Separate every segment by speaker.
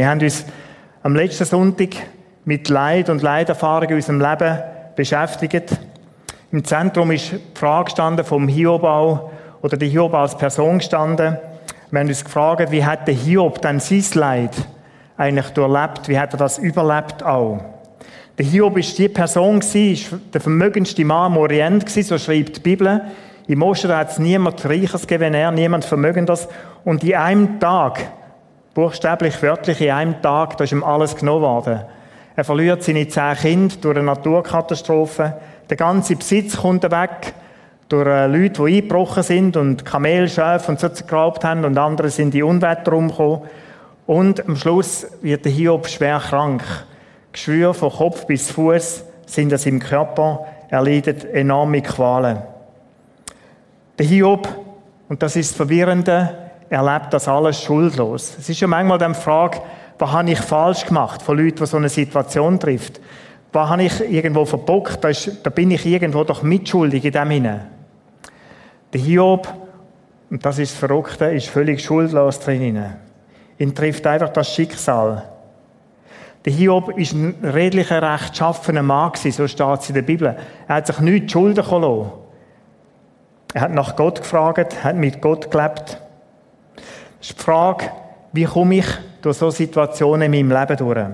Speaker 1: Wir haben uns am letzten Sonntag mit Leid und Leiderfahrung in unserem Leben beschäftigt. Im Zentrum ist die Frage gestanden vom Hiob oder die Hiob als Person gestanden. Wir haben uns gefragt, wie hat der Hiob dann sein Leid eigentlich durchlebt? Wie hat er das überlebt auch? Der Hiob ist die Person ist der vermögendste Mann im Orient gewesen, so schreibt die Bibel. Im Osten hat es niemand Reiches gegeben, er, niemand Vermögendes. Und in einem Tag buchstäblich, wörtlich in einem Tag, da ist ihm alles genommen worden. Er verliert seine zehn Kinder durch eine Naturkatastrophe. Der ganze Besitz kommt weg durch äh, Leute, die eingebrochen sind und Kamelschäfe und so geraubt haben und andere sind in Unwetter umgekommen. Und am Schluss wird der Hiob schwer krank. Geschwür von Kopf bis Fuß sind es im Körper. Er leidet enorme Qualen. Der Hiob, und das ist das Verwirrende, erlebt das alles schuldlos. Es ist ja manchmal die Frage, was habe ich falsch gemacht von Leuten, die so eine Situation trifft? Was habe ich irgendwo verbockt? Da, bin ich irgendwo doch mitschuldig in dem hinein. Der Hiob, und das ist das Verrückte, ist völlig schuldlos drin. Ihn trifft einfach das Schicksal. Der Hiob ist ein redlicher, rechtschaffener Mann so steht es in der Bibel. Er hat sich nichts schulden lassen. Er hat nach Gott gefragt, hat mit Gott gelebt. Ist die Frage, wie komme ich durch so Situationen in meinem Leben durch?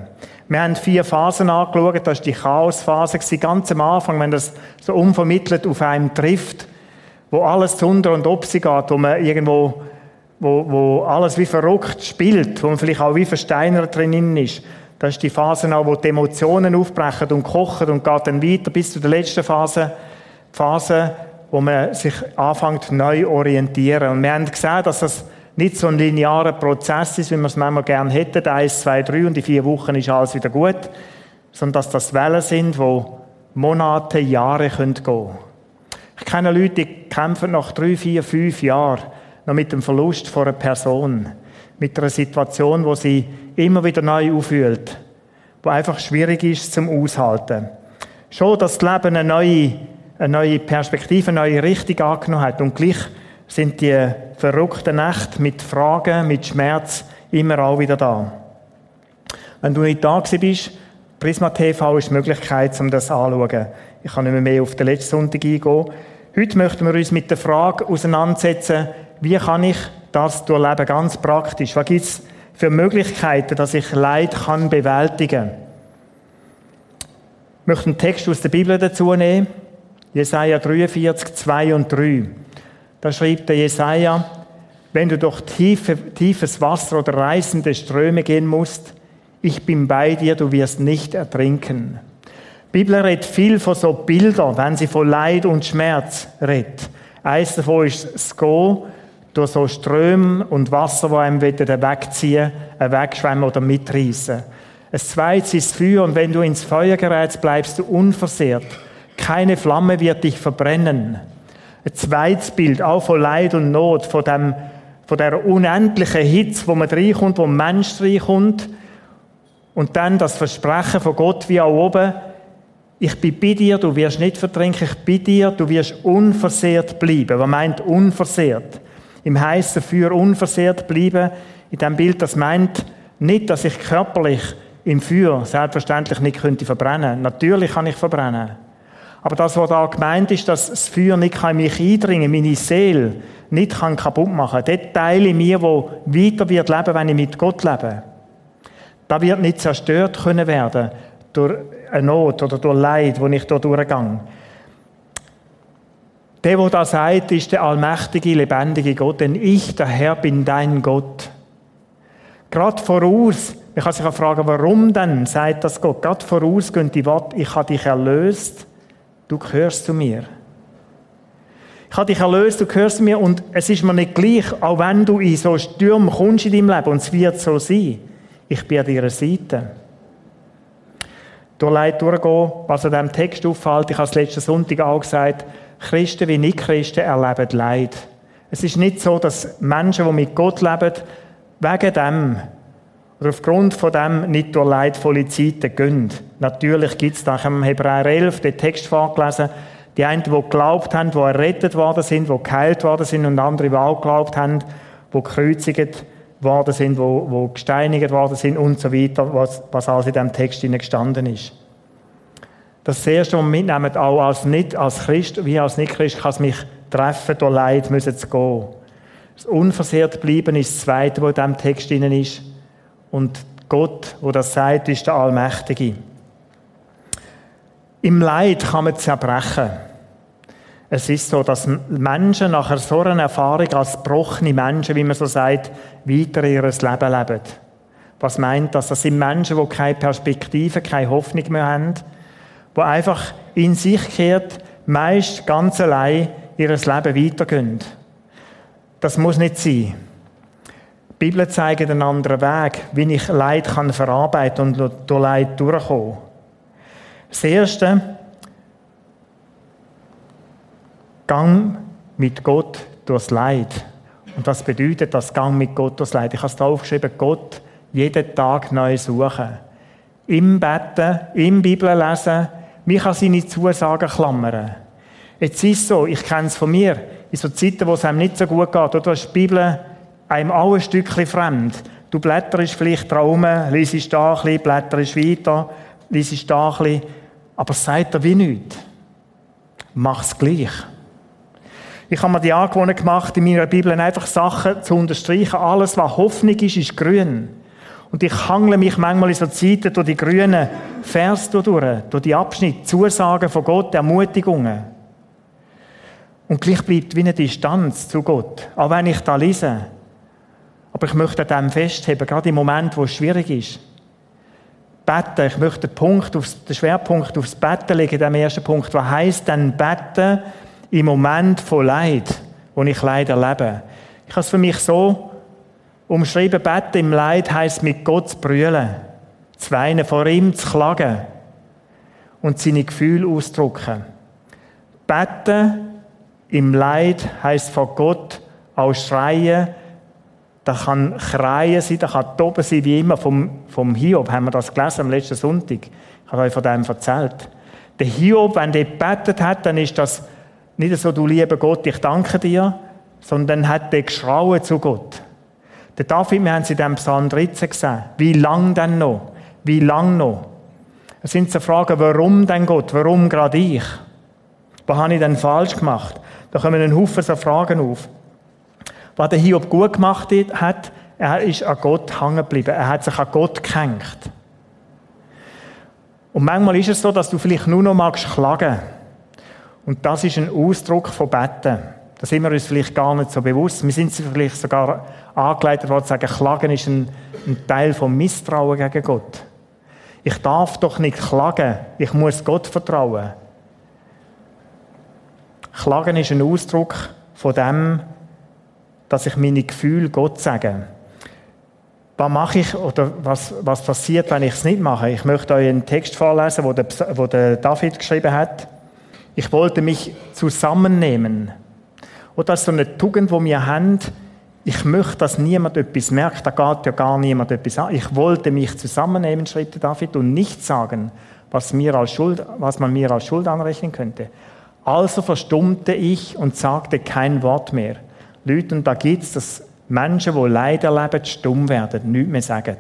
Speaker 1: Wir haben vier Phasen angeschaut. Das war die Chaosphase, ganz am Anfang, wenn das so unvermittelt auf einem trifft, wo alles unter und ob sie geht, wo man irgendwo, wo, wo alles wie verrückt spielt, wo man vielleicht auch wie versteinert drin ist. Das ist die Phase auch, wo die Emotionen aufbrechen und kochen und geht dann weiter bis zu der letzten Phase. Die Phase, wo man sich anfängt neu orientieren. Und wir haben gesehen, dass das nicht so ein linearer Prozess ist, wie wir es manchmal gerne hätten, eins, zwei, drei und in vier Wochen ist alles wieder gut, sondern dass das Wellen sind, wo Monate, Jahre gehen. Können. Ich kenne Leute, die kämpfen nach drei, vier, fünf Jahren noch mit dem Verlust von einer Person, mit einer Situation, wo sie immer wieder neu auffühlt, wo einfach schwierig ist zum Aushalten. Schon, dass das Leben eine neue, eine neue Perspektive, eine neue Richtung angenommen hat. Und gleich sind die verrückten Nächte mit Fragen, mit Schmerz immer auch wieder da. Wenn du nicht da bist, Prisma TV ist die Möglichkeit, um das anzuschauen. Ich kann nicht mehr, mehr auf den letzten Sonntag eingehen. Heute möchten wir uns mit der Frage auseinandersetzen, wie kann ich das durchleben, ganz praktisch. Was gibt es für Möglichkeiten, dass ich Leid kann bewältigen kann? Ich möchte einen Text aus der Bibel dazu nehmen. Jesaja 43, 2 und 3. Da schrieb der Jesaja, wenn du durch tiefe, tiefes Wasser oder reißende Ströme gehen musst, ich bin bei dir, du wirst nicht ertrinken. Die Bibel redet viel von so Bildern, wenn sie von Leid und Schmerz redet. Eines davon ist das Gehen durch so Ströme und Wasser, die einem wegziehen, wegschwemmen oder mitreißen. Ein zweites ist Feuer und wenn du ins Feuer gerätst, bleibst du unversehrt. Keine Flamme wird dich verbrennen. Ein zweites Bild, auch von Leid und Not, von, dem, von der unendlichen Hitze, wo man reinkommt, wo ein Mensch reinkommt. Und dann das Versprechen von Gott wie auch oben, ich bin bei dir, du wirst nicht vertrinken, ich bin dir, du wirst unversehrt bleiben. Was meint unversehrt? Im heißen Feuer unversehrt bleiben, in dem Bild, das meint nicht, dass ich körperlich im Feuer selbstverständlich nicht könnte verbrennen. Natürlich kann ich verbrennen. Aber das, was da gemeint ist, dass das Feuer nicht kann mich eindringen, meine Seele nicht kann kaputt machen. Der Teil in mir, wo weiter wird leben, wenn ich mit Gott lebe, da wird nicht zerstört können werden durch eine Not oder durch Leid, wo ich da durchgehe. Der, der das sagt, ist der allmächtige, lebendige Gott, denn ich, der Herr, bin dein Gott. Gerade voraus, man kann sich auch fragen, warum denn, sagt das Gott, gerade voraus gehen die Worte, ich habe dich erlöst, Du gehörst zu mir. Ich habe dich erlöst, du gehörst mir und es ist mir nicht gleich, auch wenn du in so Stürmen kommst in deinem Leben und es wird so sein. Ich bin an deiner Seite. Durch Leid durchgehen, was an diesem Text auffällt, ich habe es letzten Sonntag auch gesagt, Christen wie Nicht-Christen erleben Leid. Es ist nicht so, dass Menschen, die mit Gott leben, wegen dem oder aufgrund von dem nicht durch leidvolle Zeiten gehen. Natürlich gibt es da im Hebräer 11 den Text vorgelesen, die einen, die geglaubt haben, die errettet worden sind, die geheilt worden sind und andere, die auch geglaubt haben, die gekreuzigt worden sind, die gesteinigt worden sind und so weiter, was, was alles in diesem Text gestanden ist. Das Erste, was wir mitnehmen, auch als nicht als Christ, wie als Nicht-Christ, kann es mich treffen, durch Leid müssen zu gehen. Das unversehrt bleiben ist das Zweite, was in diesem Text drin ist. Und Gott, wo das sagt, ist der Allmächtige. Im Leid kann man zerbrechen. Es ist so, dass Menschen nach so einer Erfahrung als gebrochene Menschen, wie man so sagt, weiter ihr Leben leben. Was meint das? Das sind Menschen, die keine Perspektive, keine Hoffnung mehr haben, die einfach in sich kehrt, meist ganz allein ihr Leben weitergehen. Das muss nicht sein. Die Bibel zeigt einen anderen Weg, wie ich Leid kann verarbeiten und durch Leid durchkommen. Das Erste, Gang mit Gott durchs Leid. Und was bedeutet das Gang mit Gott durchs Leid? Ich habe es da aufgeschrieben, Gott jeden Tag neu suchen. Im Betten, im Bibel lesen, mich an seine Zusagen klammern. Jetzt ist es so, ich kenne es von mir, in so Zeiten, wo es einem nicht so gut geht, oder ist die Bibel einem auch ein Stückchen fremd. Du blätterst vielleicht da rum, liest da ein bisschen, blätterst weiter, liest da ein bisschen, aber sagt dir wie nichts. Mach's gleich. Ich habe mir die Angewohnheit gemacht, in meiner Bibel einfach Sachen zu unterstreichen. Alles, was Hoffnung ist, ist grün. Und ich hangle mich manchmal in so Zeiten durch die grünen Vers durch, durch die Abschnitte, Zusagen von Gott, Ermutigungen. Und gleich bleibt wie eine Distanz zu Gott, auch wenn ich da lese. Aber ich möchte an dem festheben, gerade im Moment, wo es schwierig ist. Betten, ich möchte den, Punkt aufs, den Schwerpunkt aufs Betten legen, dem ersten Punkt. Was heisst denn Betten im Moment von Leid, wo ich Leid erlebe. Ich habe es für mich so umschrieben, beten im Leid heißt mit Gott zu brüllen, zu weinen, vor ihm zu klagen und seine Gefühle auszudrücken. Beten im Leid heißt vor Gott auch schreien, da kann Kreien sein, da kann Toben sein, wie immer. Vom, vom Hiob haben wir das gelesen am letzten Sonntag. Ich habe euch von dem erzählt. Der Hiob, wenn der gebetet hat, dann ist das nicht so, du lieber Gott, ich danke dir, sondern hat er geschrauen zu Gott. Der David, wir haben es in diesem Psalm 13 gesehen. Wie lang denn noch? Wie lang noch? Es sind so Fragen, warum denn Gott? Warum gerade ich? Was habe ich denn falsch gemacht? Da kommen ein Haufen so Fragen auf. Was der Hiob gut gemacht hat, er ist an Gott hängen geblieben. Er hat sich an Gott gehängt. Und manchmal ist es so, dass du vielleicht nur noch magst klagen. Und das ist ein Ausdruck von Betten. Da sind wir uns vielleicht gar nicht so bewusst. Wir sind vielleicht sogar angeleitet worden zu sagen, Klagen ist ein, ein Teil vom Misstrauen gegen Gott. Ich darf doch nicht klagen, ich muss Gott vertrauen. Klagen ist ein Ausdruck von dem, dass ich meine Gefühle Gott sage. Was mache ich oder was, was passiert, wenn ich es nicht mache? Ich möchte euch einen Text vorlesen, wo der, wo der David geschrieben hat. Ich wollte mich zusammennehmen. Ist so eine Tugend, die wir haben. Ich möchte, dass niemand etwas merkt. Da geht ja gar niemand etwas an. Ich wollte mich zusammennehmen, schrieb David, und nicht sagen, was, mir als Schuld, was man mir als Schuld anrechnen könnte. Also verstummte ich und sagte kein Wort mehr. Leute, und da gibt es, dass Menschen, die Leid erleben, stumm werden, nichts mehr sagen.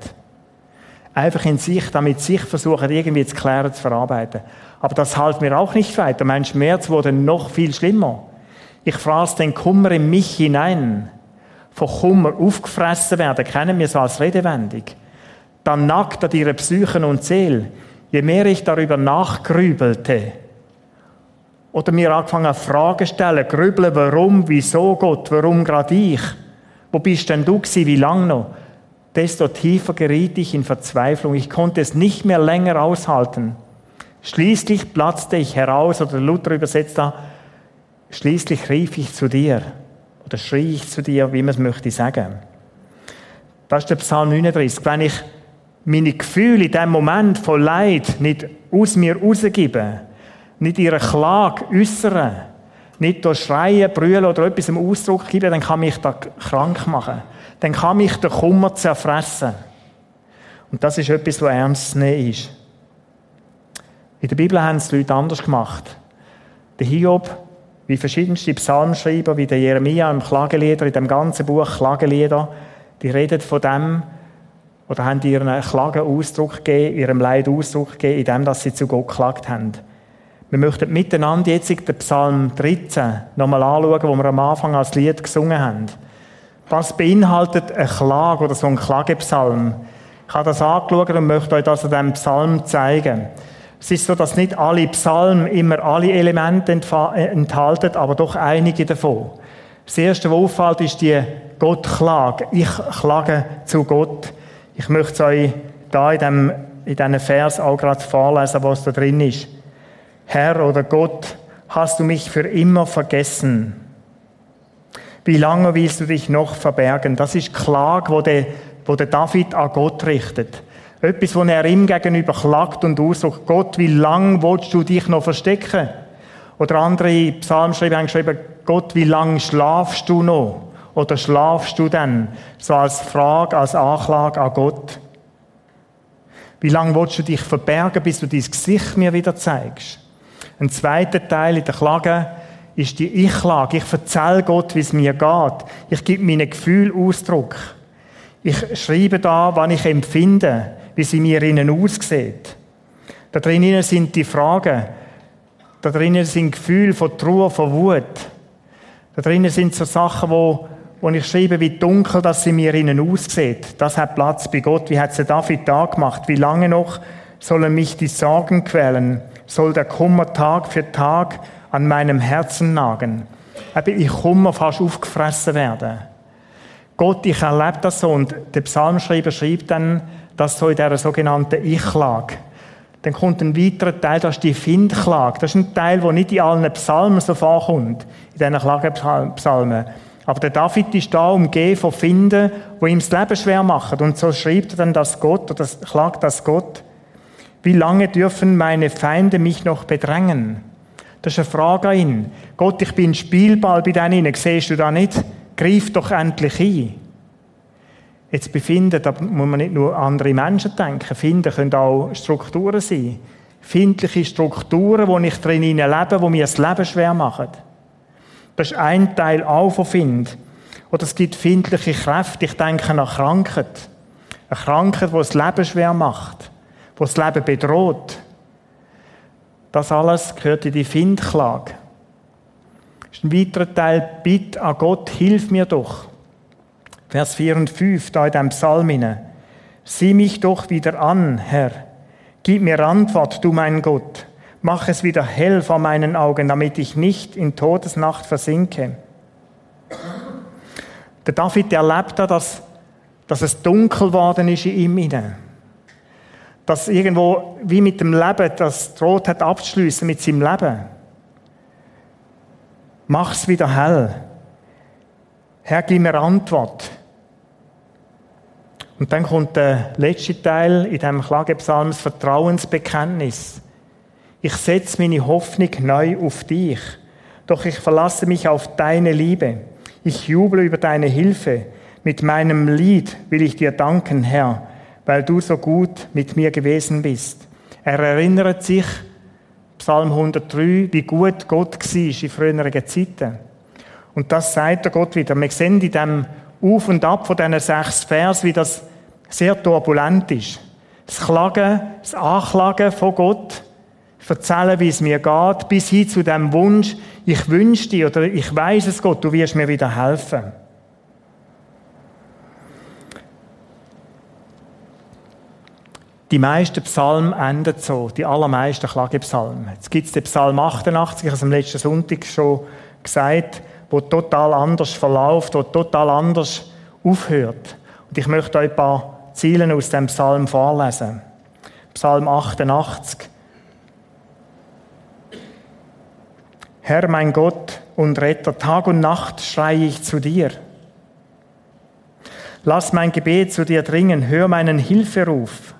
Speaker 1: Einfach in sich, damit sich versuchen, irgendwie zu klären, zu verarbeiten. Aber das half mir auch nicht weiter. Mein Schmerz wurde noch viel schlimmer. Ich fraß den Kummer in mich hinein. Von Kummer aufgefressen werden, kennen wir so als redewendig. Dann nackt an ihre Psychen und Seele. Je mehr ich darüber nachgrübelte, oder mir angefangen Fragen stellen, grübeln, warum, wieso Gott, warum gerade ich? Wo bist denn du gewesen, wie lange noch? Desto tiefer geriet ich in Verzweiflung. Ich konnte es nicht mehr länger aushalten. Schließlich platzte ich heraus, oder Luther übersetzt da, Schließlich rief ich zu dir oder schrie ich zu dir, wie man es möchte sagen. Das ist der Psalm 39. Wenn ich meine Gefühle in dem Moment von Leid nicht aus mir rausgebe, nicht ihre Klage äußere, nicht durch Schreien, Brüllen oder etwas im Ausdruck geben, dann kann mich das krank machen. Dann kann mich der Kummer zerfressen. Und das ist etwas, was ernst zu nehmen ist. In der Bibel haben es die Leute anders gemacht. Der Hiob, wie verschiedenste Psalmschreiber, wie der Jeremia im Klagelieder, in dem ganzen Buch Klagelieder, die reden von dem, oder haben ihren Klagen Ausdruck gegeben, ihrem Leid Ausdruck gegeben, indem dass sie zu Gott geklagt haben. Wir möchten miteinander jetzt den Psalm 13 nochmal anschauen, wo wir am Anfang als Lied gesungen haben. Was beinhaltet eine Klage oder so ein Klagepsalm? Ich habe das angeschaut und möchte euch das an diesem Psalm zeigen. Es ist so, dass nicht alle Psalmen immer alle Elemente enthalten, aber doch einige davon. Das erste, was auffällt, ist die Gottklage. Ich klage zu Gott. Ich möchte es euch da in diesem in diesem Vers auch gerade vorlesen, was da drin ist. Herr oder Gott, hast du mich für immer vergessen? Wie lange willst du dich noch verbergen? Das ist Klage, wo der, wo der David an Gott richtet. Etwas, wo er ihm gegenüber klagt und aussucht, Gott, wie lange willst du dich noch verstecken? Oder andere Psalmschreiber haben geschrieben, Gott, wie lange schlafst du noch? Oder schlafst du denn? So als Frage, als Anklage an Gott. Wie lange willst du dich verbergen, bis du dein Gesicht mir wieder zeigst? Ein zweiter Teil in der Klage ist die Ich-Klage. Ich erzähle Gott, wie es mir geht. Ich gebe meinen Gefühl Ausdruck. Ich schreibe da, was ich empfinde, wie sie mir innen aussieht. Da drinnen sind die Fragen. Da drinnen sind Gefühle von Trauer, von Wut. Da drinnen sind so Sachen, wo, wo ich schreibe, wie dunkel dass sie mir innen aussieht. Das hat Platz bei Gott. Wie hat sie David da gemacht? Wie lange noch sollen mich die Sorgen quälen? Soll der Kummer Tag für Tag an meinem Herzen nagen? Eben, ich Kummer fast aufgefressen werden. Gott, ich erlebe das so. Und der Psalmschreiber schreibt dann, dass so in dieser sogenannten Ich-Klage. Dann kommt ein weiterer Teil, das ist die Findklage. Das ist ein Teil, der nicht in allen Psalmen so vorkommt, in diesen Klagepsalmen. Aber der David ist da umgeben von Finden, wo ihm das Leben schwer machen. Und so schreibt er dann das Gott, oder das, klagt das Gott. Wie lange dürfen meine Feinde mich noch bedrängen? Das ist eine Frage an ihn. Gott, ich bin Spielball bei denen. Siehst du da nicht? Greif doch endlich ein. Jetzt befinden, da muss man nicht nur andere Menschen denken. Finden können auch Strukturen sein. Findliche Strukturen, wo ich drin lebe, wo mir das Leben schwer machen. Das ist ein Teil auch von Find. Oder es gibt findliche Kräfte. Ich denke an Krankheit. Eine Krankheit, die das Leben schwer macht. Die das Leben bedroht. Das alles gehört in die Findklage. Das ist ein weiterer Teil. Bitte an Gott, hilf mir doch. Vers 4 und 5, da in dem Psalm. Sieh mich doch wieder an, Herr. Gib mir Antwort, du mein Gott. Mach es wieder hell vor meinen Augen, damit ich nicht in Todesnacht versinke. Der David erlebt da, dass, dass es dunkel worden ist in ihm inne. Dass irgendwo, wie mit dem Leben, das droht hat abzuschliessen mit seinem Leben. Mach's wieder hell. Herr, gib mir Antwort. Und dann kommt der letzte Teil in diesem Klagepsalm, das Vertrauensbekenntnis. Ich setze meine Hoffnung neu auf dich, doch ich verlasse mich auf deine Liebe. Ich juble über deine Hilfe. Mit meinem Lied will ich dir danken, Herr, weil du so gut mit mir gewesen bist. Er erinnert sich, Psalm 103, wie gut Gott war in früheren Zeiten. Und das sagt der Gott wieder. Wir sehen in dem Auf und Ab von diesen sechs Vers, wie das sehr turbulent ist. Das Klagen, das Anklagen von Gott, erzählen, wie es mir geht, bis hin zu dem Wunsch, ich wünsche dir oder ich weiß es Gott, du wirst mir wieder helfen. Die meisten Psalmen enden so, die allermeisten Klagepsalmen. Jetzt gibt es den Psalm 88, ich habe es am letzten Sonntag schon gesagt, wo total anders verläuft, wo total anders aufhört. Und ich möchte euch ein paar Ziele aus dem Psalm vorlesen. Psalm 88. Herr mein Gott, und Retter. Tag und Nacht schreie ich zu dir. Lass mein Gebet zu dir dringen, hör meinen Hilferuf.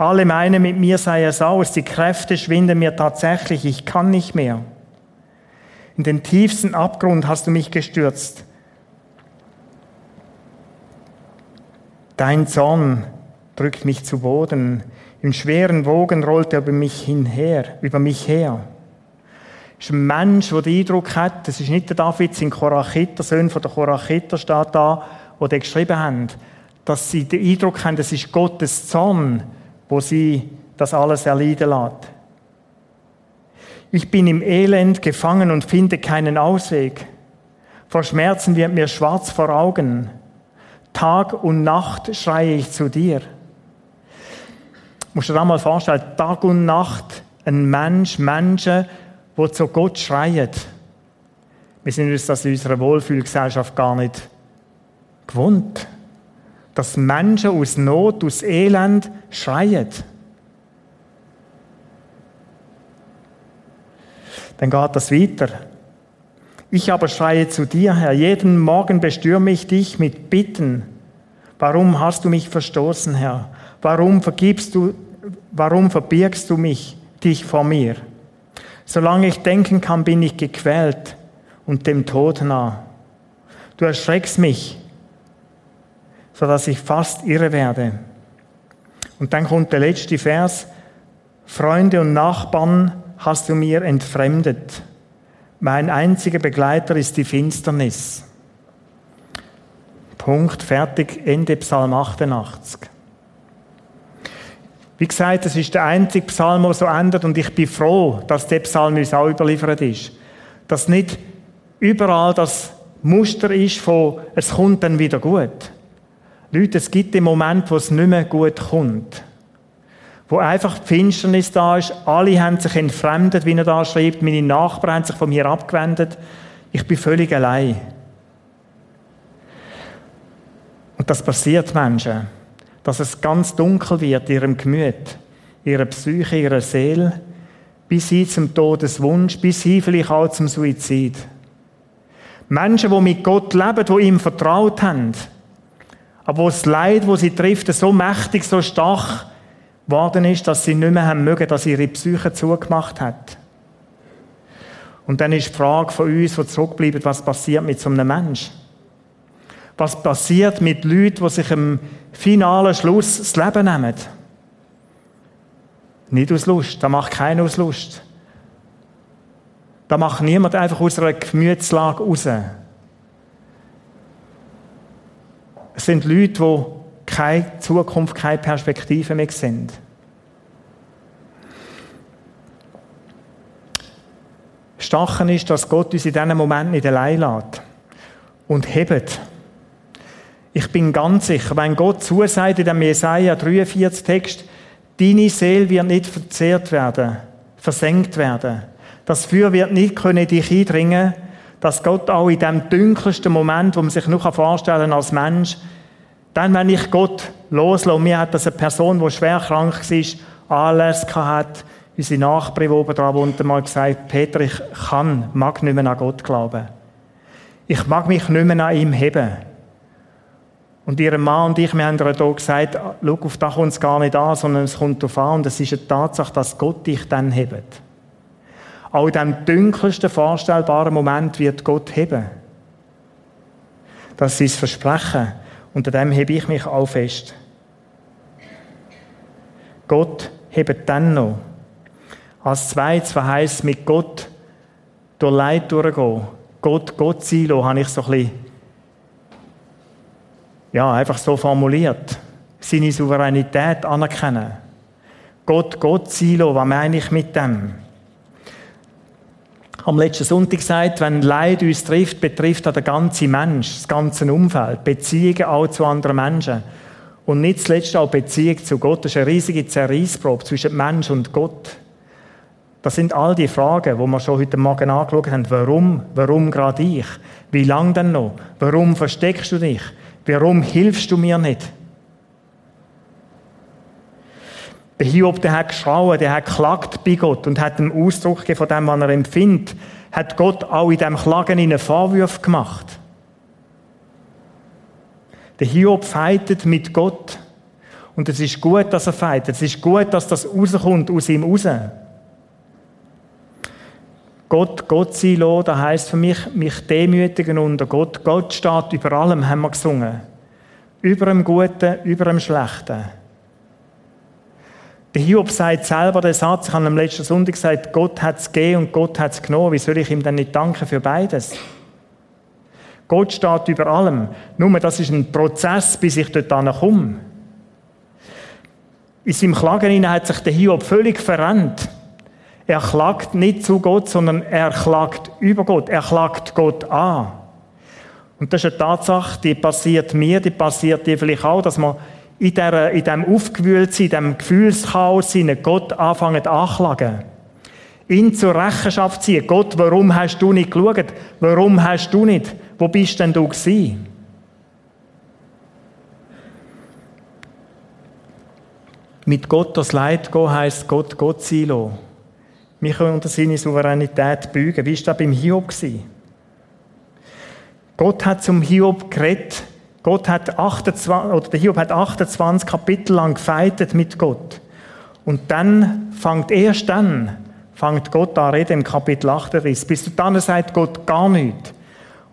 Speaker 1: Alle meine, mit mir sei es aus, die Kräfte schwinden mir tatsächlich, ich kann nicht mehr. In den tiefsten Abgrund hast du mich gestürzt. Dein Zorn drückt mich zu Boden. In schweren Wogen rollt er über mich hinher, über mich her. Das ist ein Mensch, der den Eindruck hat, das ist nicht der David, sein Korachiter, Sohn von der Korachiter steht da, wo die geschrieben haben, dass sie den Eindruck haben, das ist Gottes Zorn, wo sie das alles erleiden lässt. Ich bin im Elend gefangen und finde keinen Ausweg. Vor Schmerzen wird mir schwarz vor Augen. Tag und Nacht schreie ich zu dir. Musst du dir mal vorstellen, Tag und Nacht ein Mensch, Menschen, die zu Gott schreien. Wir sind uns das in unserer Wohlfühlgesellschaft gar nicht gewohnt. Dass Menschen aus Not, aus Elend schreien. Dann geht das weiter. Ich aber schreie zu dir, Herr, jeden Morgen bestürme ich dich mit Bitten. Warum hast du mich verstoßen, Herr? Warum vergibst du, warum verbirgst du mich, dich vor mir? Solange ich denken kann, bin ich gequält und dem Tod nah. Du erschreckst mich, sodass ich fast irre werde. Und dann kommt der letzte Vers. Freunde und Nachbarn hast du mir entfremdet. Mein einziger Begleiter ist die Finsternis. Punkt, fertig, Ende Psalm 88. Wie gesagt, das ist der einzige Psalm, der so endet und ich bin froh, dass der Psalm uns auch überliefert ist. Dass nicht überall das Muster ist von, es kommt dann wieder gut. Leute, es gibt den Moment, wo es nicht mehr gut kommt wo einfach die Finsternis da ist. Alle haben sich entfremdet, wie er da schreibt. Meine Nachbarn haben sich von mir abgewendet. Ich bin völlig allein. Und das passiert Menschen, dass es ganz dunkel wird in ihrem Gemüt, ihrer Psyche, ihrer Seele, bis hin zum Todeswunsch, bis hin vielleicht auch zum Suizid. Menschen, die mit Gott leben, die ihm vertraut haben, aber wo das Leid, wo sie trifft, so mächtig, so stark worden ist, dass sie nicht mehr haben mögen, dass ihre Psyche zugemacht hat. Und dann ist die Frage von uns, die zurückbleiben, was passiert mit so einem Mensch? Was passiert mit Leuten, die sich im finalen Schluss das Leben nehmen? Nicht aus Lust, da macht keiner aus Lust. Da macht niemand einfach aus einer Gemütslage raus. Es sind Leute, die keine Zukunft, keine Perspektive mehr sind. Stachen ist, dass Gott uns in diesem Moment nicht allein lässt und hebt. Ich bin ganz sicher, wenn Gott zusagt in dem Jesaja 43 Text, deine Seele wird nicht verzehrt werden, versenkt werden. Das Feuer wird nicht können dich eindringen, dass Gott auch in dem dunkelsten Moment, wo man sich nur vorstellen kann als Mensch, dann, wenn ich Gott loslasse, mir hat das eine Person, die schwer krank war, alles hat, unsere Nachbarin, die oben dran wohnt, mal gesagt, Peter, ich kann, mag nicht mehr an Gott glauben. Ich mag mich nicht mehr an ihm heben. Und ihr Mann und ich, wir haben ihr hier gesagt, schau, auf das kommt es gar nicht an, sondern es kommt darauf an, und es ist eine Tatsache, dass Gott dich dann hebt. Auch dem dunkelsten vorstellbaren Moment wird Gott heben. Das ist das Versprechen. Unter dem hebe ich mich auch fest. Gott hebt dann noch. Als zweites verheißt mit Gott durch Leid durchgehen. Gott, Gott sein lassen, habe ich so ein bisschen, ja, einfach so formuliert. Seine Souveränität anerkennen. Gott, Gott sein lassen, was meine ich mit dem? Am letzten Sonntag gesagt, wenn Leid uns trifft, betrifft das den ganzen Mensch, das ganze Umfeld, Beziehungen auch zu anderen Menschen. Und nicht zuletzt auch Beziehung zu Gott. Das ist eine riesige Zerreissprobe zwischen Mensch und Gott. Das sind all die Fragen, wo wir schon heute Morgen angeschaut haben. Warum? Warum gerade ich? Wie lange denn noch? Warum versteckst du dich? Warum hilfst du mir nicht? Der Hiob, der hat geschrauen, der hat geklagt bei Gott und hat einen Ausdruck von dem, was er empfindet, hat Gott auch in dem Klagen einen Vorwurf gemacht. Der Hiob feitet mit Gott. Und es ist gut, dass er feitet. Es ist gut, dass das rauskommt aus ihm raus. Gott, Gott sein lassen, das heisst für mich, mich demütigen unter Gott. Gott steht über allem, haben wir gesungen. Über dem Guten, über dem Schlechten. Der Hiob sagt selber den Satz, ich habe am letzten Sonntag gesagt, Gott hat es gegeben und Gott hat es genommen. Wie soll ich ihm denn nicht danken für beides? Gott steht über allem. Nur das ist ein Prozess, bis ich dort komme. In seinem Klagen hat sich der Hiob völlig verrennt. Er klagt nicht zu Gott, sondern er klagt über Gott. Er klagt Gott an. Und das ist eine Tatsache, die passiert mir, die passiert dir vielleicht auch, dass man in, der, diesem Aufgewühltsein, in diesem Gefühlschaos, Gott anfangen anklagen ihn zur Rechenschaft ziehen. Gott, warum hast du nicht geschaut? Warum hast du nicht? Wo bist denn du gewesen? Mit Gott das Leid gehen heisst Gott Gott sein lassen. Wir können unter seine Souveränität beugen. Wie war das beim Hiob? Gott hat zum Hiob geredet. Gott hat 28, oder der Hiob hat 28 Kapitel lang gefeitet mit Gott. Und dann fängt erst dann fängt Gott an reden im Kapitel 38. Bis dann sagt Gott gar nichts.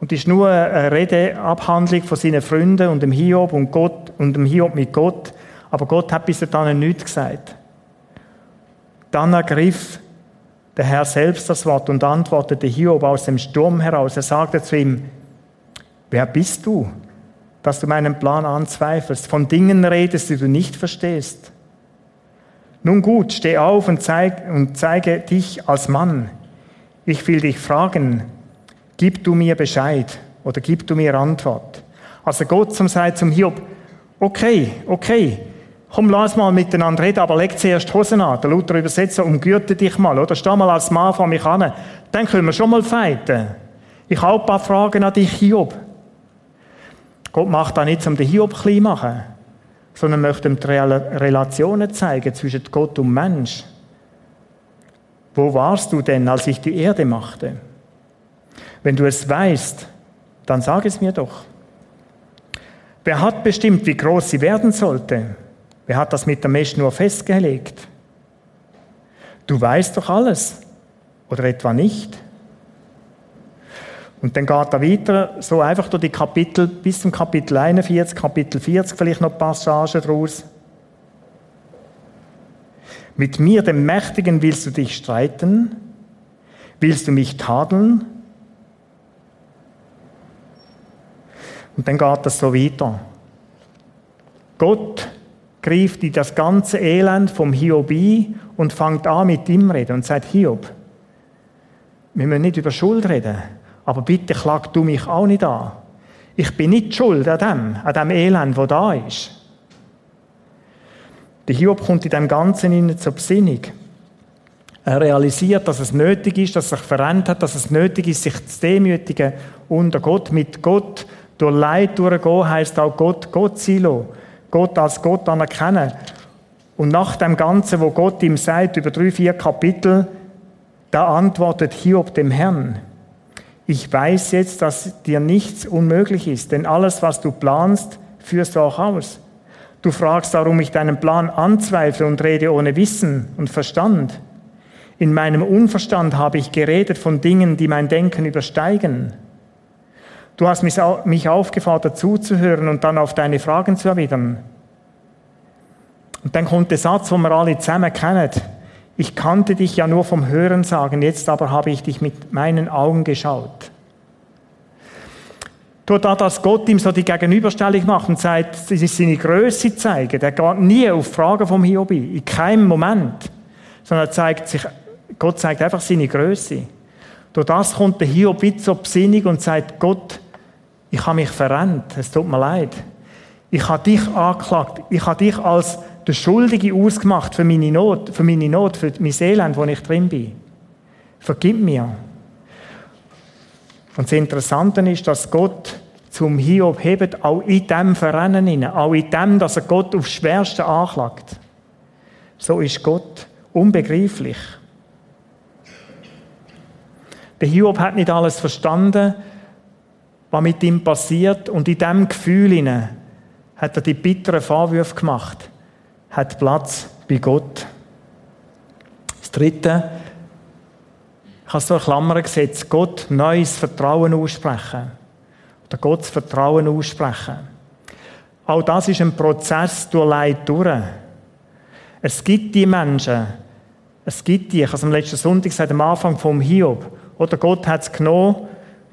Speaker 1: Und ist nur eine Redeabhandlung von seinen Freunden und dem Hiob und Gott und dem Hiob mit Gott. Aber Gott hat bis dahin nichts gesagt. Dann ergriff der Herr selbst das Wort und antwortete Hiob aus dem Sturm heraus. Er sagte zu ihm, wer bist du, dass du meinen Plan anzweifelst, von Dingen redest, die du nicht verstehst? Nun gut, steh auf und, zeig, und zeige dich als Mann. Ich will dich fragen, gib du mir Bescheid oder gib du mir Antwort. Also Gott zum sagt zum Hiob, okay, okay, komm, lass mal miteinander reden, aber leg zuerst Hosen an. Der Luther Übersetzer, umgürte dich mal, oder? Steh mal als Mann vor mich an. Dann können wir schon mal feiten. Ich habe ein paar Fragen an dich, Hiob. Gott macht da nicht, um den Hiob klein machen sondern möchte ihm die Relationen zeigen zwischen Gott und Mensch. Wo warst du denn, als ich die Erde machte? Wenn du es weißt, dann sag es mir doch. Wer hat bestimmt, wie groß sie werden sollte? Wer hat das mit der Meschnur festgelegt? Du weißt doch alles, oder etwa nicht? Und dann geht er weiter, so einfach durch die Kapitel, bis zum Kapitel 41, Kapitel 40, vielleicht noch Passagen daraus. Mit mir, dem Mächtigen, willst du dich streiten? Willst du mich tadeln? Und dann geht das so weiter. Gott greift in das ganze Elend vom Hiob ein und fängt an mit ihm reden und sagt, Hiob, wir müssen nicht über Schuld reden. Aber bitte klag du mich auch nicht an. Ich bin nicht schuld an dem, an dem Elend, wo da ist. Der Hiob kommt in dem Ganzen in zur Besinnung. Er realisiert, dass es nötig ist, dass es sich verändert hat, dass es nötig ist, sich zu demütigen unter Gott, mit Gott durch Leid durchgehen, heisst auch Gott, Gott sein. Gott als Gott anerkennen. Und nach dem Ganzen, wo Gott ihm sagt, über drei, vier Kapitel, da antwortet Hiob dem Herrn ich weiß jetzt, dass dir nichts unmöglich ist, denn alles, was du planst, führst du auch aus. Du fragst, warum ich deinen Plan anzweifle und rede ohne Wissen und Verstand. In meinem Unverstand habe ich geredet von Dingen, die mein Denken übersteigen. Du hast mich aufgefordert zuzuhören und dann auf deine Fragen zu erwidern. Und dann kommt der Satz, den wir alle zusammen kennen. Ich kannte dich ja nur vom Hören sagen, jetzt aber habe ich dich mit meinen Augen geschaut. Tut da, dass Gott ihm so die Gegenüberstellung macht und sagt, das ist seine Größe zeigen. Er geht nie auf Fragen vom Hiob in keinem Moment. Sondern er zeigt sich, Gott zeigt einfach seine Größe. Durch das kommt der Hiob zur Besinnung und sagt, Gott, ich habe mich verrennt, es tut mir leid. Ich habe dich angeklagt, ich habe dich als der Schuldige ausgemacht für meine Not, für meine Not, für mein Elend, wo ich drin bin. Vergib mir. Und das Interessante ist, dass Gott zum Hiob hebt, auch in dem Verrennen, auch in dem, dass er Gott aufs Schwerste anklagt. So ist Gott. Unbegreiflich. Der Hiob hat nicht alles verstanden, was mit ihm passiert. Und in diesem Gefühl hat er die bitteren Vorwürfe gemacht. Hat Platz bei Gott. Das Dritte, ich habe so eine Klammer gesetzt, Gott neues Vertrauen aussprechen. Oder Gottes Vertrauen aussprechen. Auch das ist ein Prozess durch Leid durch. Es gibt die Menschen, es gibt die, ich habe es am letzten Sonntag gesagt, am Anfang vom Hiob, oder Gott hat es genommen,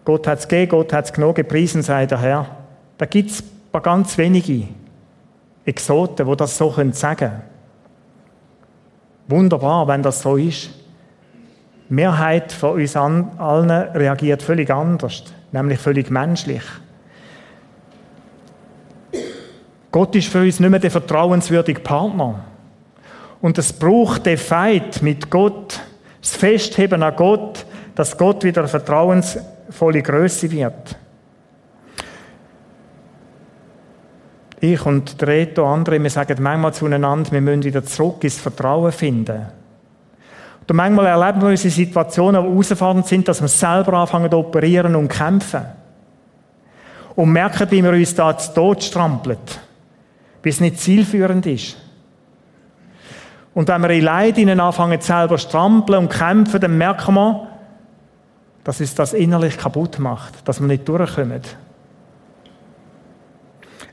Speaker 1: Gott hat es gegeben, Gott hat es genommen, gepriesen sei der Herr. Da gibt es ganz wenige Exoten, die das so sagen können. Wunderbar, wenn das so ist. Die Mehrheit von uns allen reagiert völlig anders, nämlich völlig menschlich. Gott ist für uns nicht mehr der vertrauenswürdige Partner. Und es braucht den Fight mit Gott, das Festheben an Gott, dass Gott wieder eine vertrauensvolle Größe wird. Ich und der Reto, andere, wir sagen manchmal zueinander, wir müssen wieder zurück ins Vertrauen finden. Und manchmal erleben wir unsere Situationen, die herausfordernd sind, dass wir selber anfangen zu operieren und kämpfen. Und merken, wie wir uns da zu Tod strampeln. Wie es nicht zielführend ist. Und wenn wir in Leid anfangen, selber strampeln und kämpfen, dann merken wir, dass uns das innerlich kaputt macht, dass wir nicht durchkommen.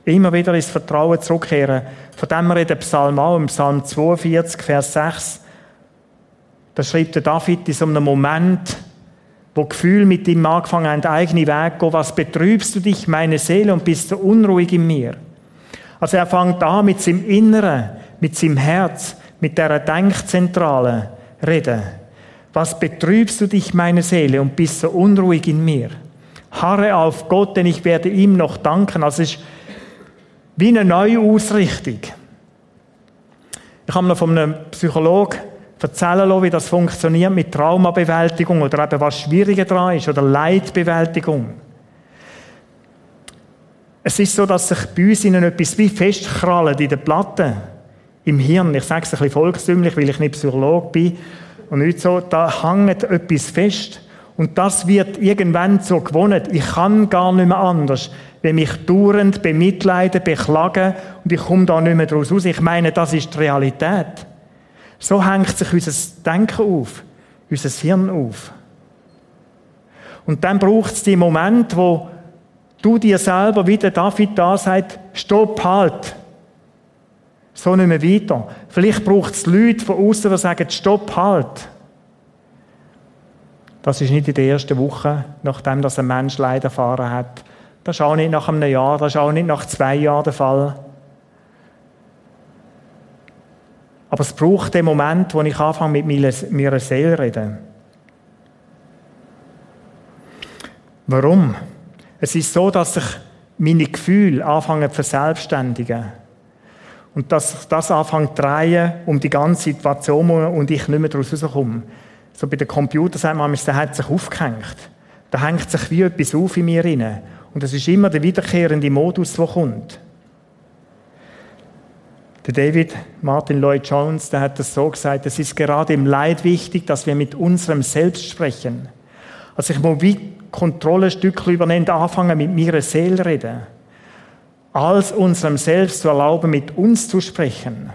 Speaker 1: Immer wieder ins Vertrauen zurückkehren. Von dem redet Psalm auch, im Psalm 42, Vers 6. Da schreibt der David in so einem Moment, wo Gefühl mit ihm angefangen haben, eigene Weg gehen. Was betrübst du dich, meine Seele, und bist du unruhig in mir? Also er fängt an mit seinem Inneren, mit seinem Herz, mit der Denkzentrale reden. Was betrübst du dich, meine Seele, und bist so unruhig in mir? Harre auf Gott, denn ich werde ihm noch danken. Also es ist wie eine neue Ausrichtung. Ich habe noch von einem Psychologen erzählen lassen, wie das funktioniert mit Traumabewältigung oder eben was schwieriger dran ist oder Leidbewältigung. Es ist so, dass sich bei uns ihnen etwas wie festkrallt in den Platten im Hirn. Ich sage es ein bisschen volkstümlich, weil ich nicht Psychologe bin. Und nicht so, da hängt etwas fest. Und das wird irgendwann so gewohnt. Ich kann gar nicht mehr anders, wenn mich dauernd bemitleiden, beklagen und ich komme da nicht mehr draus raus. Ich meine, das ist die Realität. So hängt sich unser Denken auf, unser Hirn auf. Und dann braucht es die Moment, wo du dir selber, wie der David da sagt, stopp, halt. So nicht mehr weiter. Vielleicht braucht es Leute von außen, die sagen, stopp, halt. Das ist nicht in der ersten Woche, nachdem das ein Mensch Leid erfahren hat. Das ist auch nicht nach einem Jahr, das ist auch nicht nach zwei Jahren der Fall. Aber es braucht den Moment, wo ich anfange, mit meiner Seele zu reden. Warum? Es ist so, dass sich meine Gefühle anfangen zu verselbstständigen. Und dass sich das anfängt zu drehen um die ganze Situation und ich nicht mehr daraus rauskomme. So bei den Computern sagt man, der hat sich aufgehängt. Da hängt sich wie etwas auf in mir rein. Und das ist immer der wiederkehrende Modus, der kommt. Der David Martin Lloyd Jones, der hat das so gesagt, es ist gerade im Leid wichtig, dass wir mit unserem Selbst sprechen. Also ich muss wie Kontrolle übernehmen, anfangen mit meiner Seele reden. Als unserem Selbst zu erlauben, mit uns zu sprechen.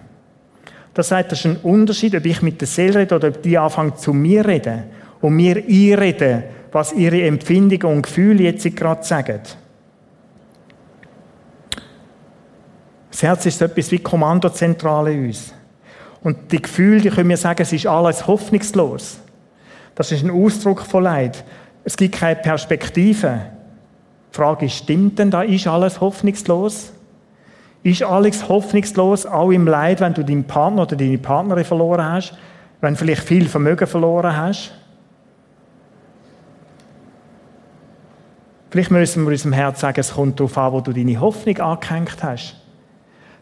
Speaker 1: Das heißt, das ist ein Unterschied, ob ich mit der Seele rede oder ob die anfangen zu mir reden und mir einreden, was ihre Empfindungen und Gefühle jetzt gerade sagen. Das Herz ist so etwas wie Kommandozentrale in uns. Und die Gefühle, die können wir sagen, es ist alles hoffnungslos. Das ist ein Ausdruck von Leid. Es gibt keine Perspektive. Die Frage ist, stimmt denn da, ist alles hoffnungslos? Ist alles hoffnungslos, auch im Leid, wenn du deinen Partner oder deine Partnerin verloren hast? Wenn du vielleicht viel Vermögen verloren hast? Vielleicht müssen wir unserem Herz sagen, es kommt darauf an, wo du deine Hoffnung angehängt hast.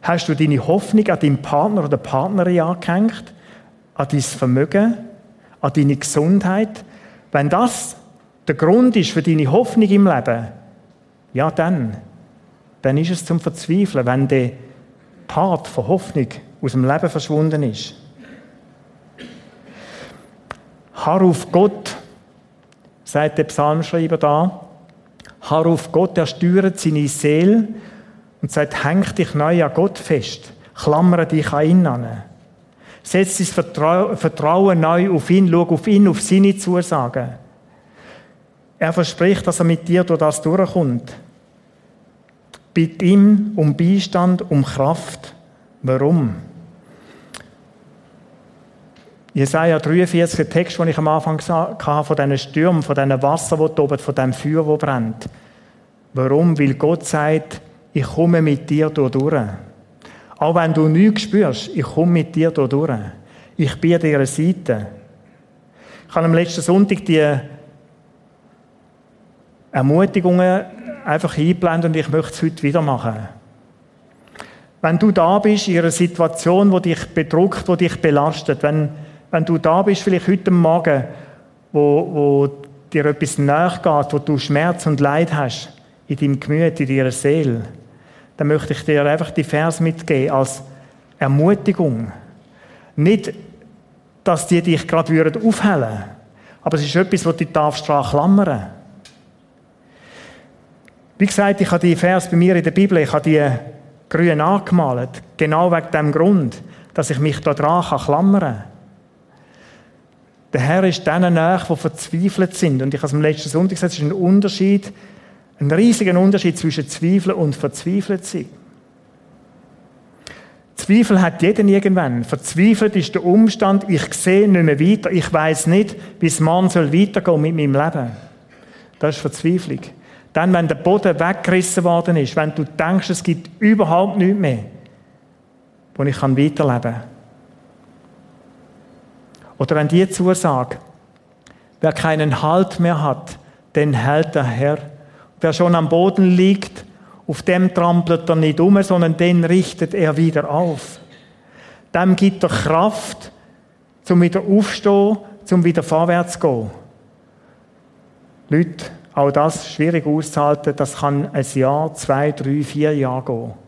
Speaker 1: Hast du deine Hoffnung an deinen Partner oder Partnerin angehängt? An dein Vermögen? An deine Gesundheit? Wenn das der Grund ist für deine Hoffnung im Leben, ja dann, dann ist es zum Verzweifeln, wenn der Part von Hoffnung aus dem Leben verschwunden ist. Harr auf Gott, sagt der Psalmschreiber da. Harr auf Gott, er steuert seine Seele und sagt, häng dich neu an Gott fest, klammere dich an ihn an. Setz dein Vertrauen neu auf ihn, schau auf ihn, auf seine Zusagen. Er verspricht, dass er mit dir durch das durchkommt. Bitte ihm um Beistand, um Kraft. Warum? Jesaja 43, der Text, den ich am Anfang hatte, von diesen Stürmen, von diesen Wasser, die toben, von dem Feuer, das brennt. Warum? Weil Gott sagt, ich komme mit dir durch. Auch wenn du nichts spürst, ich komme mit dir durch. Ich bin an deiner Seite. Ich habe am letzten Sonntag die Ermutigungen einfach einblenden und ich möchte es heute wieder machen. Wenn du da bist in einer Situation, die dich bedrückt, die dich belastet, wenn, wenn du da bist, vielleicht heute Morgen, wo, wo dir etwas nachgeht, wo du Schmerz und Leid hast, in deinem Gemüt, in deiner Seele, dann möchte ich dir einfach die Vers mitgeben als Ermutigung. Nicht, dass die dich gerade aufhellen würden, aber es ist etwas, was du darfst daran klammern. Wie gesagt, ich habe die Vers bei mir in der Bibel, ich habe die grün angemalt, genau wegen dem Grund, dass ich mich da dran klammern kann. Der Herr ist denen nach, die verzweifelt sind. Und ich habe es am letzten Sonntag gesagt, es ist ein Unterschied, ein riesiger Unterschied zwischen Zweifeln und verzweifelt sein. Zweifel hat jeder irgendwann. Verzweifelt ist der Umstand, ich sehe nicht mehr weiter, ich weiß nicht, wie es morgen soll weitergehen mit meinem Leben. Das ist Verzweiflung. Dann, wenn der Boden weggerissen worden ist, wenn du denkst, es gibt überhaupt nichts mehr, wo ich weiterleben kann. Oder wenn die Zusage, wer keinen Halt mehr hat, den hält der Herr. Wer schon am Boden liegt, auf dem trampelt er nicht um, sondern den richtet er wieder auf. Dem gibt er Kraft, zum wieder aufstehen, zum wieder vorwärts gehen. Leute, auch das schwierig auszuhalten, das kann ein Jahr, zwei, drei, vier Jahre gehen.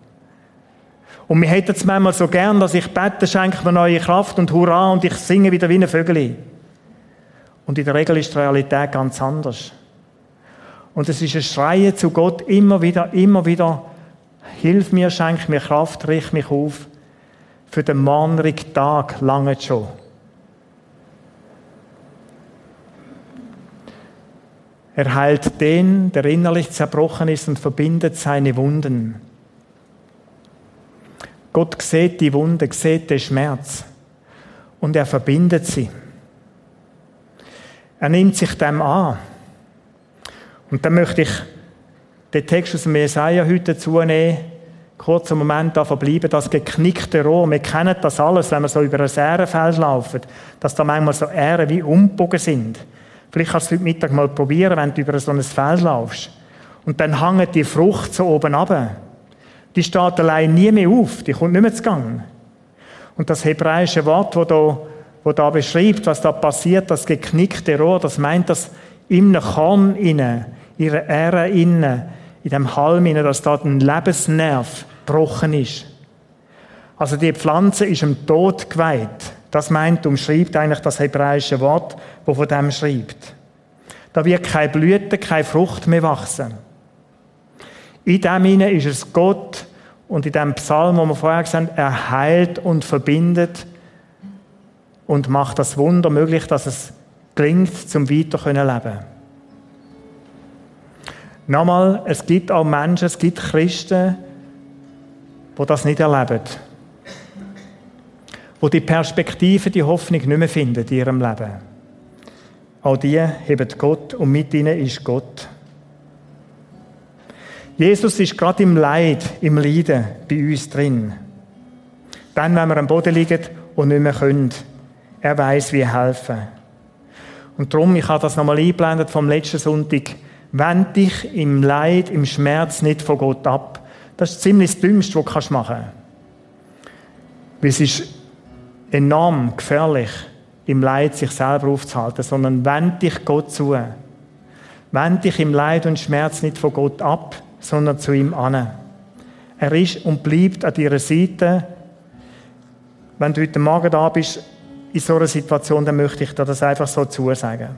Speaker 1: Und wir hätten es manchmal so gern, dass ich bete, schenke mir neue Kraft und Hurra und ich singe wieder wie ein Vögel. Und in der Regel ist die Realität ganz anders. Und es ist ein Schreien zu Gott immer wieder, immer wieder, hilf mir, schenk mir Kraft, richte mich auf. Für den morgigen Tag lange schon. Er heilt den, der innerlich zerbrochen ist und verbindet seine Wunden. Gott sieht die Wunde, sieht den Schmerz und er verbindet sie. Er nimmt sich dem an. Und dann möchte ich den Text aus dem Jesaja heute dazu nehmen, kurz einen Moment da verbleiben, das geknickte Rohr. Wir kennen das alles, wenn wir so über ein Ährenfeld laufen, dass da manchmal so Ähren wie umbogen sind. Vielleicht kannst du heute Mittag mal probieren, wenn du über so ein Feld laufst. Und dann hängt die Frucht so oben ab. Die steht allein nie mehr auf, die kommt nicht mehr zu Gang. Und das hebräische Wort, wo da, wo da beschreibt, was da passiert, das geknickte Rohr, das meint, dass im Korn inne, ihre Ähre inne, in dem Halm inne, dass da ein Lebensnerv gebrochen ist. Also die Pflanze ist im Tod geweiht. Das meint, umschreibt eigentlich das hebräische Wort, wo von dem schreibt. Da wird keine Blüte, keine Frucht mehr wachsen. In dem hinein ist es Gott und in dem Psalm, wo wir vorher gesagt haben, er heilt und verbindet und macht das Wunder möglich, dass es gelingt, zum weiter leben. Nochmal, es gibt auch Menschen, es gibt Christen, die das nicht erleben wo die Perspektive, die Hoffnung nicht mehr finden in ihrem Leben. Auch die haben Gott und mit ihnen ist Gott. Jesus ist gerade im Leid, im Leiden bei uns drin. Dann, wenn wir am Boden liegen und nicht mehr können. Er weiß, wie helfen. Und darum, ich habe das nochmal eingeblendet vom letzten Sonntag. Wend dich im Leid, im Schmerz nicht von Gott ab. Das ist ziemlich das Dümmste, was du machen kannst. Weil es ist enorm gefährlich, im Leid sich selber aufzuhalten, sondern wend dich Gott zu. Wend dich im Leid und Schmerz nicht von Gott ab, sondern zu ihm an. Er ist und bleibt an deiner Seite. Wenn du heute Morgen da bist, in so einer Situation, dann möchte ich dir das einfach so zusagen.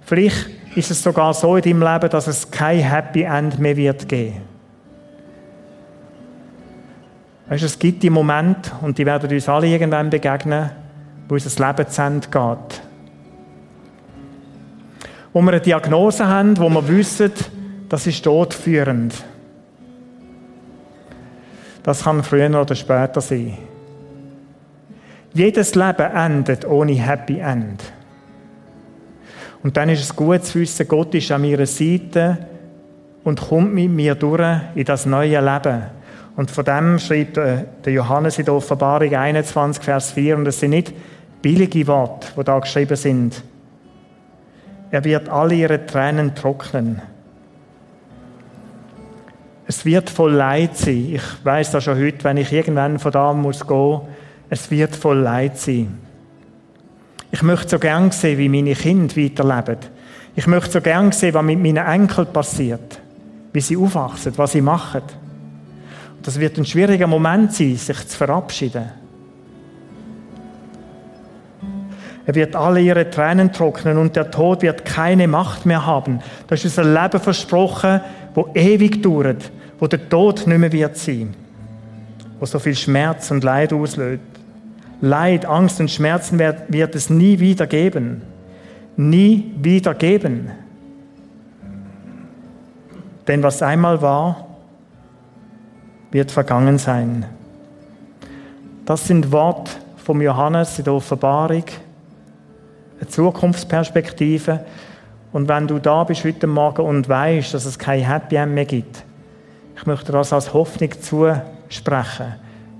Speaker 1: Vielleicht ist es sogar so in deinem Leben, dass es kein Happy End mehr wird geben. Weißt du, es gibt die Momente, und die werden uns alle irgendwann begegnen, wo unser Leben zu Ende geht. Wo wir eine Diagnose haben, wo wir wissen, das ist todführend. Das kann früher oder später sein. Jedes Leben endet ohne Happy End. Und dann ist es gut zu wissen, Gott ist an meiner Seite und kommt mit mir durch in das neue Leben. Und von dem schreibt der Johannes in der Offenbarung 21, Vers 4, und es sind nicht billige Worte, die da geschrieben sind. Er wird alle ihre Tränen trocknen. Es wird voll Leid sein. Ich weiß das schon heute, wenn ich irgendwann von da muss gehen, es wird voll Leid sein. Ich möchte so gern sehen, wie meine Kinder weiterleben. Ich möchte so gern sehen, was mit meinen Enkeln passiert. Wie sie aufwachsen, was sie machen. Und das wird ein schwieriger Moment sein, sich zu verabschieden. Er wird alle ihre Tränen trocknen und der Tod wird keine Macht mehr haben. Das ist unser Leben versprochen, wo ewig dauert, wo der Tod nicht mehr wird sein, wo so viel Schmerz und Leid auslöst. Leid, Angst und Schmerzen wird, wird es nie wieder geben. Nie wieder geben. Denn was einmal war, wird vergangen sein. Das sind Worte vom Johannes in der Offenbarung eine Zukunftsperspektive. Und wenn du da bist heute Morgen und weißt, dass es kein Happy End mehr gibt, ich möchte das als Hoffnung zusprechen.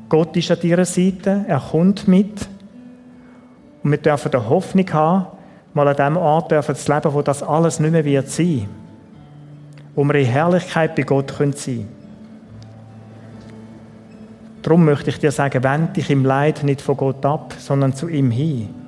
Speaker 1: Gott ist an deiner Seite, er kommt mit. Und wir dürfen die Hoffnung haben, mal an dem Ort dürfen zu leben, wo das alles nicht mehr wird sein. Wo wir in Herrlichkeit bei Gott sein können. Darum möchte ich dir sagen, wende dich im Leid nicht von Gott ab, sondern zu ihm hin.